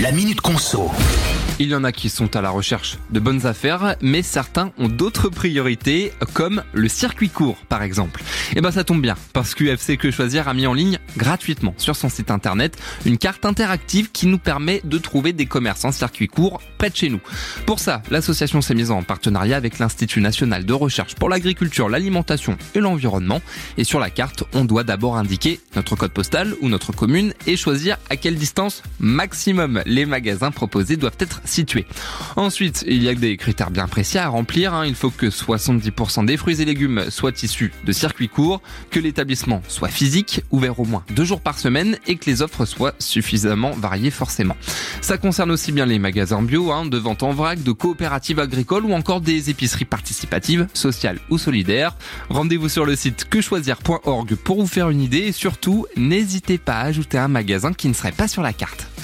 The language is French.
La Minute Conso. Il y en a qui sont à la recherche de bonnes affaires, mais certains ont d'autres priorités, comme le circuit court par exemple. Et ben ça tombe bien, parce qu'UFC Que Choisir a mis en ligne gratuitement sur son site internet une carte interactive qui nous permet de trouver des commerces en circuit court près de chez nous. Pour ça, l'association s'est mise en partenariat avec l'Institut national de recherche pour l'agriculture, l'alimentation et l'environnement. Et sur la carte, on doit d'abord indiquer notre code postal ou notre commune et choisir à quelle distance maximum les magasins proposés doivent être situés. Ensuite, il y a des critères bien précis à remplir. hein. Il faut que 70% des fruits et légumes soient issus de circuits courts, que l'établissement soit physique, ouvert au moins deux jours par semaine et que les offres soient suffisamment variées forcément. Ça concerne aussi bien les magasins bio, hein, de vente en vrac, de coopératives agricoles ou encore des épiceries participatives, sociales ou solidaires. Rendez-vous sur le site quechoisir.org pour vous faire une idée et surtout, n'hésitez pas à ajouter un magasin qui ne serait pas sur la carte.